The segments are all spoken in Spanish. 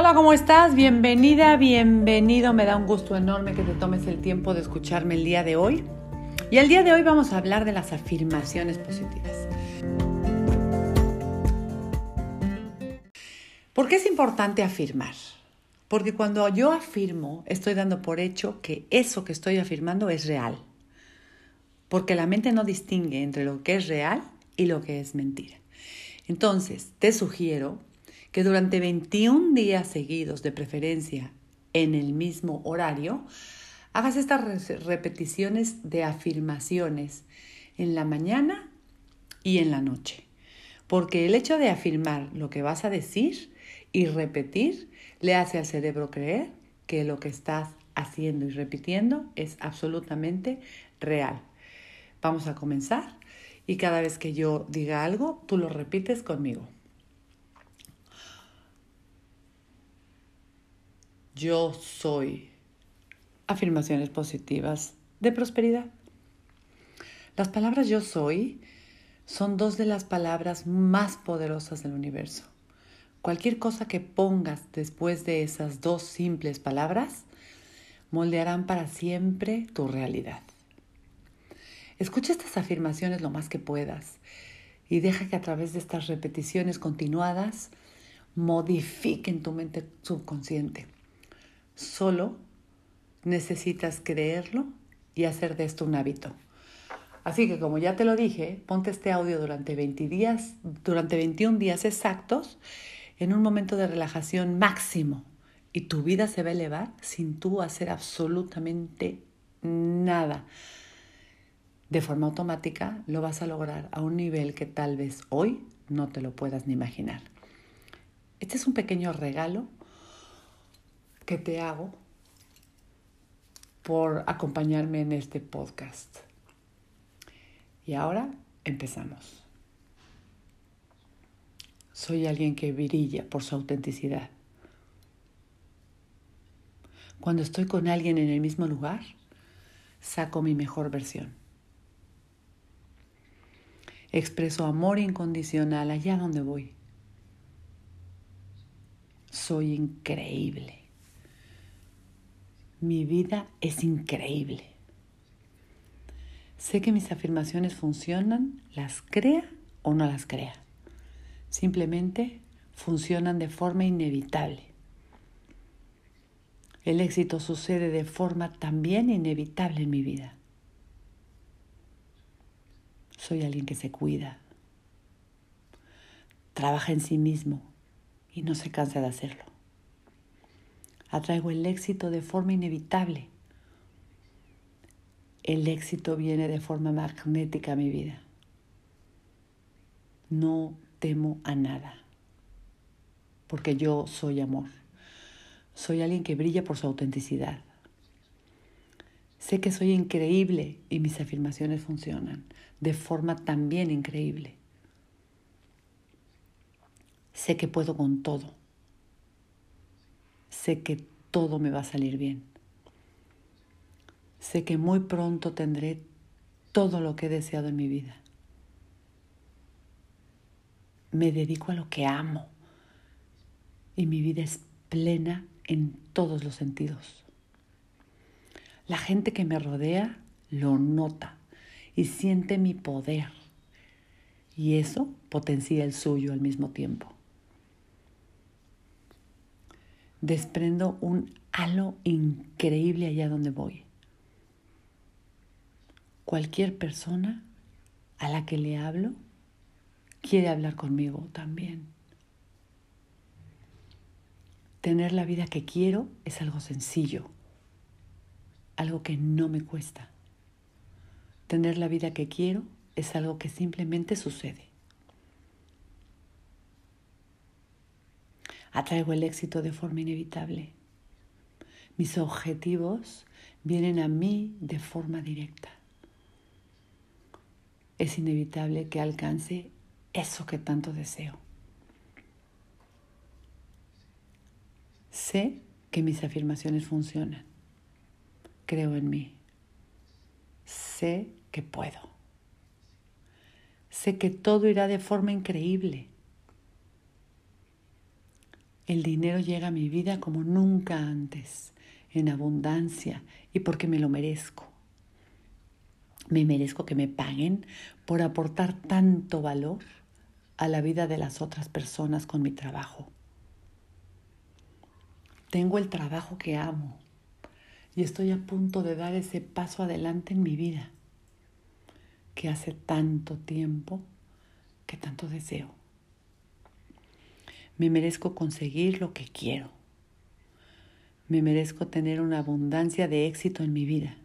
Hola, ¿cómo estás? Bienvenida, bienvenido. Me da un gusto enorme que te tomes el tiempo de escucharme el día de hoy. Y el día de hoy vamos a hablar de las afirmaciones positivas. ¿Por qué es importante afirmar? Porque cuando yo afirmo, estoy dando por hecho que eso que estoy afirmando es real. Porque la mente no distingue entre lo que es real y lo que es mentira. Entonces, te sugiero que durante 21 días seguidos, de preferencia en el mismo horario, hagas estas repeticiones de afirmaciones en la mañana y en la noche. Porque el hecho de afirmar lo que vas a decir y repetir le hace al cerebro creer que lo que estás haciendo y repitiendo es absolutamente real. Vamos a comenzar y cada vez que yo diga algo, tú lo repites conmigo. Yo soy. Afirmaciones positivas de prosperidad. Las palabras yo soy son dos de las palabras más poderosas del universo. Cualquier cosa que pongas después de esas dos simples palabras moldearán para siempre tu realidad. Escucha estas afirmaciones lo más que puedas y deja que a través de estas repeticiones continuadas modifiquen tu mente subconsciente Solo necesitas creerlo y hacer de esto un hábito. Así que como ya te lo dije, ponte este audio durante 20 días, durante 21 días exactos, en un momento de relajación máximo y tu vida se va a elevar sin tú hacer absolutamente nada. De forma automática lo vas a lograr a un nivel que tal vez hoy no te lo puedas ni imaginar. Este es un pequeño regalo que te hago por acompañarme en este podcast. Y ahora empezamos. Soy alguien que brilla por su autenticidad. Cuando estoy con alguien en el mismo lugar, saco mi mejor versión. Expreso amor incondicional allá donde voy. Soy increíble. Mi vida es increíble. Sé que mis afirmaciones funcionan, las crea o no las crea. Simplemente funcionan de forma inevitable. El éxito sucede de forma también inevitable en mi vida. Soy alguien que se cuida, trabaja en sí mismo y no se cansa de hacerlo atraigo el éxito de forma inevitable. El éxito viene de forma magnética a mi vida. No temo a nada, porque yo soy amor. Soy alguien que brilla por su autenticidad. Sé que soy increíble y mis afirmaciones funcionan de forma también increíble. Sé que puedo con todo sé que todo me va a salir bien. Sé que muy pronto tendré todo lo que he deseado en mi vida. Me dedico a lo que amo y mi vida es plena en todos los sentidos. La gente que me rodea lo nota y siente mi poder y eso potencia el suyo al mismo tiempo desprendo un halo increíble allá donde voy. Cualquier persona a la que le hablo quiere hablar conmigo también. Tener la vida que quiero es algo sencillo, algo que no me cuesta. Tener la vida que quiero es algo que simplemente sucede. Atraigo el éxito de forma inevitable. Mis objetivos vienen a mí de forma directa. Es inevitable que alcance eso que tanto deseo. Sé que mis afirmaciones funcionan. Creo en mí. Sé que puedo. Sé que todo irá de forma increíble El dinero llega a mi vida como nunca antes, en abundancia y porque me lo merezco. Me merezco que me paguen por aportar tanto valor a la vida de las otras personas con mi trabajo. Tengo el trabajo que amo y estoy a punto de dar ese paso adelante en mi vida que hace tanto tiempo que tanto deseo. Me merezco conseguir lo que quiero. Me merezco tener una abundancia de éxito en mi vida.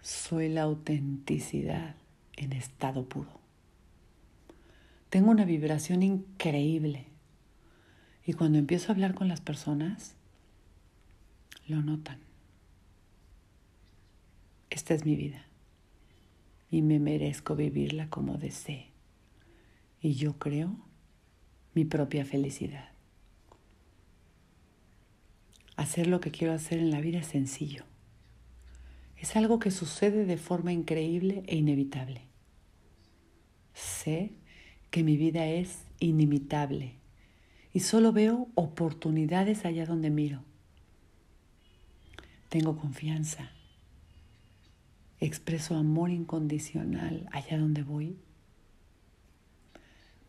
Soy la autenticidad en estado puro. Tengo una vibración increíble y cuando empiezo a hablar con las personas, lo notan. Esta es mi vida y me merezco vivirla como desee. Y yo creo mi propia felicidad. Hacer lo que quiero hacer en la vida es sencillo. Es algo que sucede de forma increíble e inevitable. Sé que mi vida es inimitable y solo veo oportunidades allá donde miro. Tengo confianza. Expreso amor incondicional allá donde voy.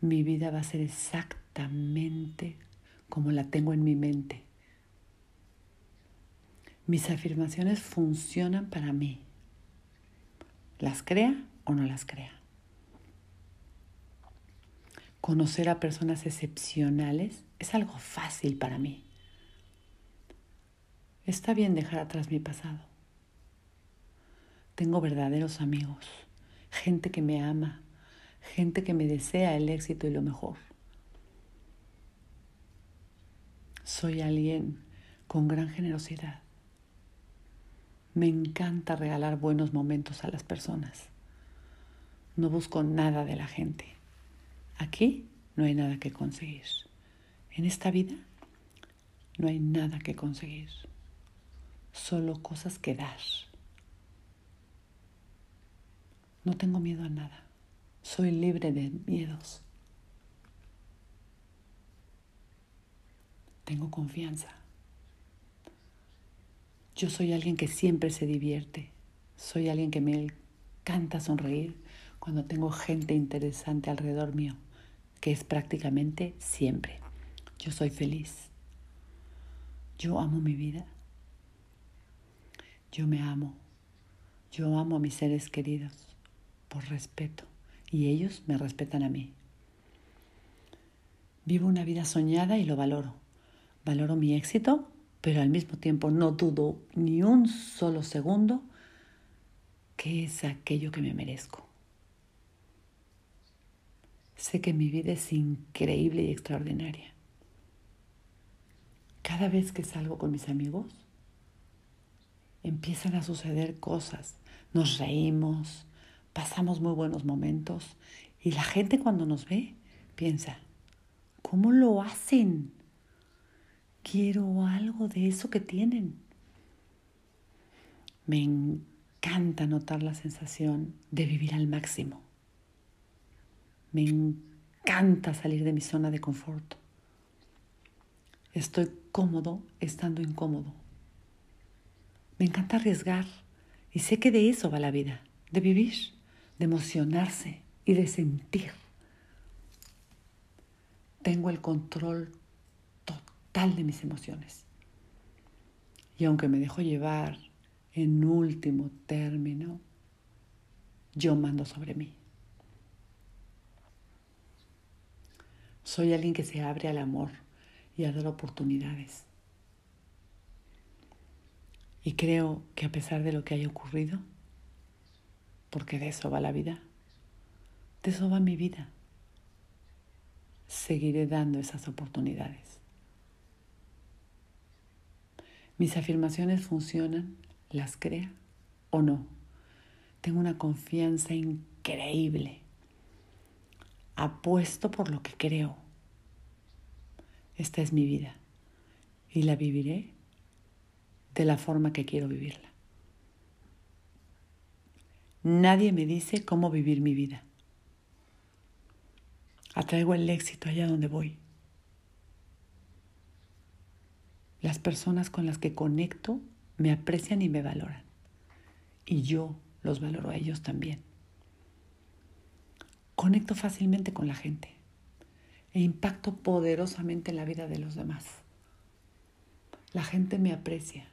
Mi vida va a ser exactamente como la tengo en mi mente. Mis afirmaciones funcionan para mí. Las crea o no las crea. Conocer a personas excepcionales es algo fácil para mí. Está bien dejar atrás mi pasado. Tengo verdaderos amigos, gente que me ama, gente que me desea el éxito y lo mejor. Soy alguien con gran generosidad. Me encanta regalar buenos momentos a las personas. No busco nada de la gente. Aquí no hay nada que conseguir. En esta vida no hay nada que conseguir. Solo cosas que dar. No tengo miedo a nada. Soy libre de miedos. Tengo confianza. Yo soy alguien que siempre se divierte. Soy alguien que me encanta sonreír cuando tengo gente interesante alrededor mío que es prácticamente siempre. Yo soy feliz. Yo amo mi vida. Yo me amo. Yo amo a mis seres queridos por respeto y ellos me respetan a mí. Vivo una vida soñada y lo valoro. Valoro mi éxito, pero al mismo tiempo no dudo ni un solo segundo que es aquello que me merezco. Sé que mi vida es increíble y extraordinaria. Cada vez que salgo con mis amigos, empiezan a suceder cosas. Nos reímos, pasamos muy buenos momentos y la gente cuando nos ve piensa, ¿cómo lo hacen? Quiero algo de eso que tienen. Me encanta notar la sensación de vivir al máximo. Me encanta salir de mi zona de confort. Estoy cómodo estando incómodo. Me encanta arriesgar y sé que de eso va la vida, de vivir, de emocionarse y de sentir. Tengo el control total de mis emociones. Y aunque me dejo llevar en último término, yo mando sobre mí. Soy alguien que se abre al amor y a dar oportunidades. Y creo que a pesar de lo que haya ocurrido, porque de eso va la vida, de eso va mi vida, seguiré dando esas oportunidades. Mis afirmaciones funcionan, las crea o no. Tengo una confianza increíble apuesto por lo que creo. Esta es mi vida y la viviré de la forma que quiero vivirla. Nadie me dice cómo vivir mi vida. Atraigo el éxito allá donde voy. Las personas con las que conecto me aprecian y me valoran. Y yo los valoro a ellos también. Conecto fácilmente con la gente e impacto poderosamente en la vida de los demás. La gente me aprecia.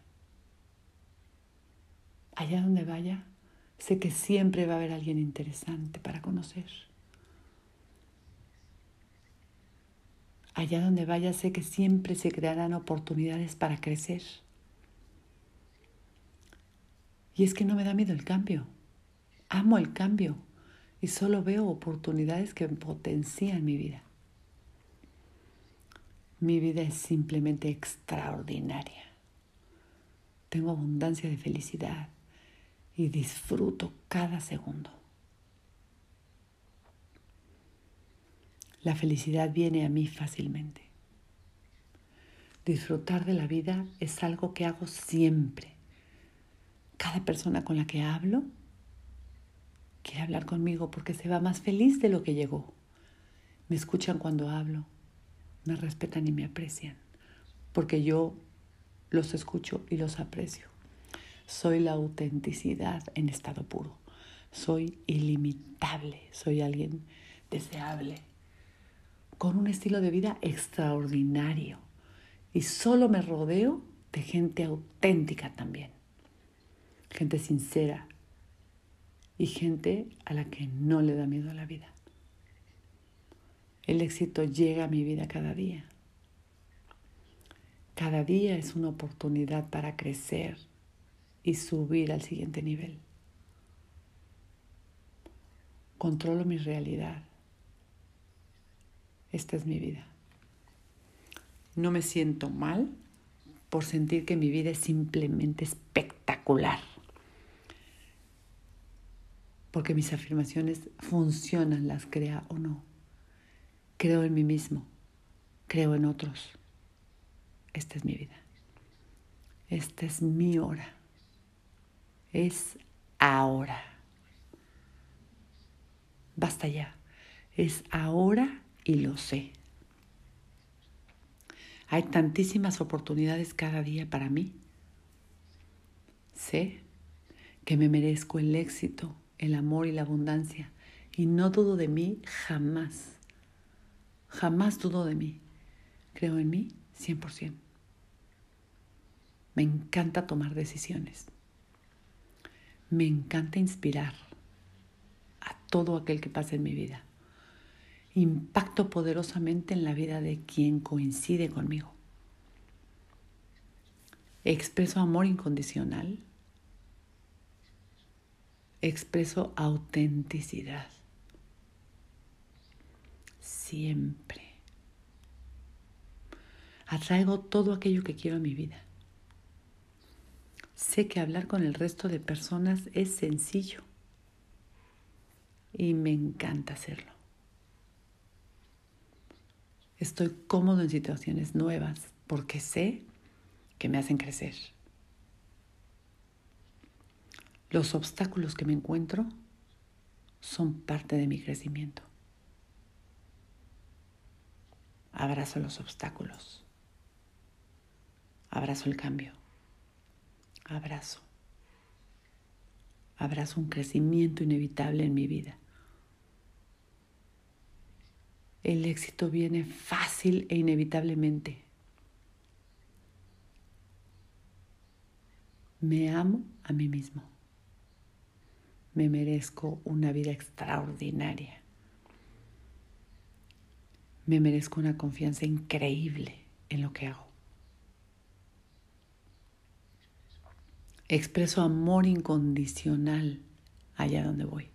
Allá donde vaya, sé que siempre va a haber alguien interesante para conocer. Allá donde vaya, sé que siempre se crearán oportunidades para crecer. Y es que no me da miedo el cambio. Amo el cambio y solo veo oportunidades que potencian mi vida. Mi vida es simplemente extraordinaria. Tengo abundancia de felicidad y disfruto cada segundo. La felicidad viene a mí fácilmente. Disfrutar de la vida es algo que hago siempre. Cada persona con la que hablo quiere hablar conmigo porque se va más feliz de lo que llegó. Me escuchan cuando hablo, me respetan y me aprecian, porque yo los escucho y los aprecio. Soy la autenticidad en estado puro. Soy ilimitable, soy alguien deseable, con un estilo de vida extraordinario. Y solo me rodeo de gente auténtica también. Gente sincera y gente a la que no le da miedo a la vida. El éxito llega a mi vida cada día. Cada día es una oportunidad para crecer y subir al siguiente nivel. Controlo mi realidad esta es mi vida. No me siento mal por sentir que mi vida es simplemente espectacular. Porque mis afirmaciones funcionan, las crea o no. Creo en mí mismo, creo en otros. Esta es mi vida. Esta es mi hora. Es ahora. Basta ya. Es ahora y lo sé. Hay tantísimas oportunidades cada día para mí. Sé que me merezco el éxito, el amor y la abundancia y no dudo de mí jamás. Jamás dudo de mí. Creo en mí 100%. Me encanta tomar decisiones. Me encanta inspirar a todo aquel que pasa en mi vida impacto poderosamente en la vida de quien coincide conmigo. Expreso amor incondicional. Expreso autenticidad. Siempre. Atraigo todo aquello que quiero en mi vida. Sé que hablar con el resto de personas es sencillo y me encanta hacerlo. Estoy cómodo en situaciones nuevas porque sé que me hacen crecer. Los obstáculos que me encuentro son parte de mi crecimiento. Abrazo los obstáculos. Abrazo el cambio. Abrazo. Abrazo un crecimiento inevitable en mi vida. el éxito viene fácil e inevitablemente. Me amo a mí mismo. Me merezco una vida extraordinaria. Me merezco una confianza increíble en lo que hago. Expreso amor incondicional allá donde voy.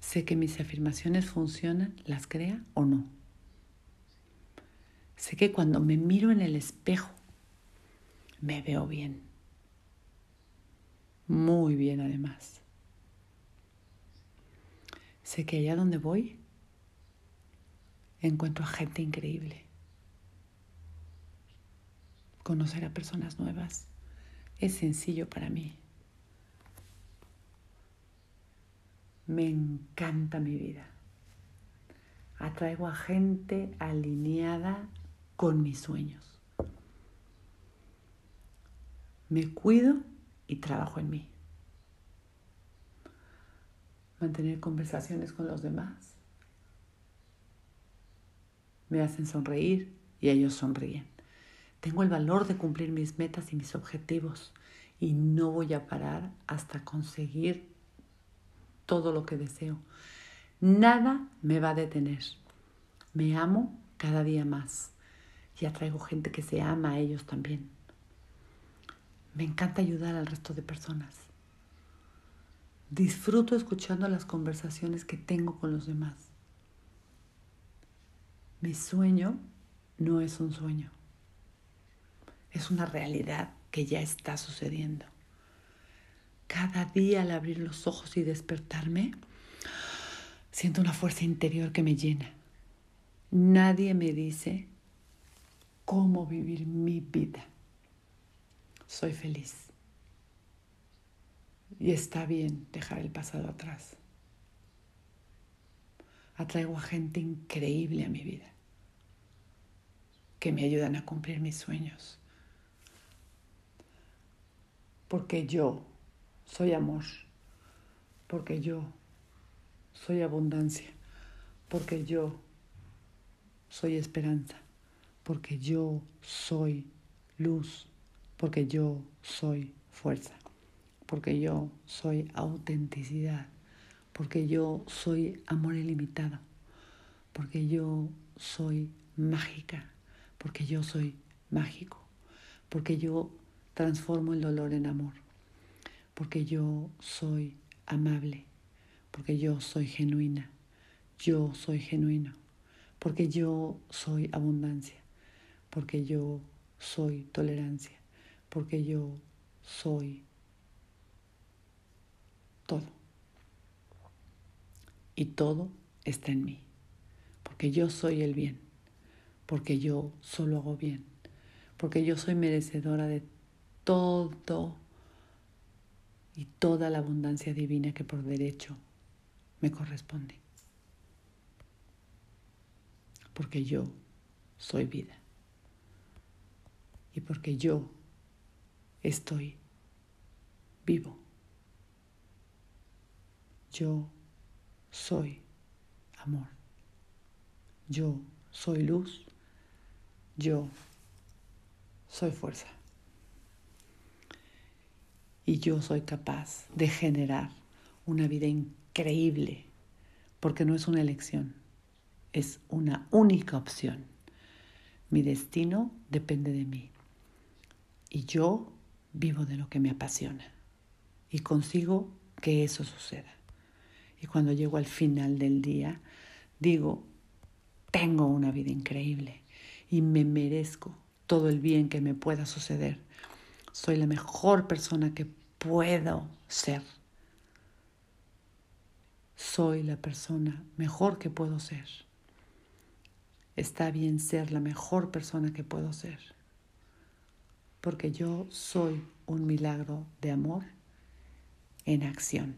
Sé que mis afirmaciones funcionan, las crea o no. Sé que cuando me miro en el espejo, me veo bien. Muy bien además. Sé que allá donde voy, encuentro a gente increíble. Conocer a personas nuevas es sencillo para mí. Me encanta mi vida. Atraigo a gente alineada con mis sueños. Me cuido y trabajo en mí. Mantener conversaciones con los demás me hacen sonreír y ellos sonríen. Tengo el valor de cumplir mis metas y mis objetivos y no voy a parar hasta conseguir todo lo que deseo. Nada me va a detener. Me amo cada día más y atraigo gente que se ama a ellos también. Me encanta ayudar al resto de personas. Disfruto escuchando las conversaciones que tengo con los demás. Mi sueño no es un sueño es una realidad que ya está sucediendo. Cada día al abrir los ojos y despertarme, siento una fuerza interior que me llena. Nadie me dice cómo vivir mi vida. Soy feliz. Y está bien dejar el pasado atrás. Atraigo a gente increíble a mi vida que me ayudan a cumplir mis sueños porque yo soy amor, porque yo soy abundancia, porque yo soy esperanza, porque yo soy luz, porque yo soy fuerza, porque yo soy autenticidad, porque yo soy amor ilimitado, porque yo soy mágica, porque yo soy mágico, porque yo transformo el dolor en amor, porque yo soy amable, porque yo soy genuina, yo soy genuino, porque yo soy abundancia, porque yo soy tolerancia, porque yo soy todo. Y todo está en mí, porque yo soy el bien, porque yo solo hago bien, porque yo soy merecedora de todo y toda la abundancia divina que por derecho me corresponde. Porque yo soy vida. Y porque yo estoy vivo. Yo soy amor. Yo soy luz. Yo soy fuerza y yo soy capaz de generar una vida increíble, porque no es una elección, es una única opción. Mi destino depende de mí y yo vivo de lo que me apasiona y consigo que eso suceda. Y cuando llego al final del día, digo, tengo una vida increíble y me merezco todo el bien que me pueda suceder. Soy la mejor persona que puedo ser. Soy la persona mejor que puedo ser. Está bien ser la mejor persona que puedo ser. Porque yo soy un milagro de amor en acción.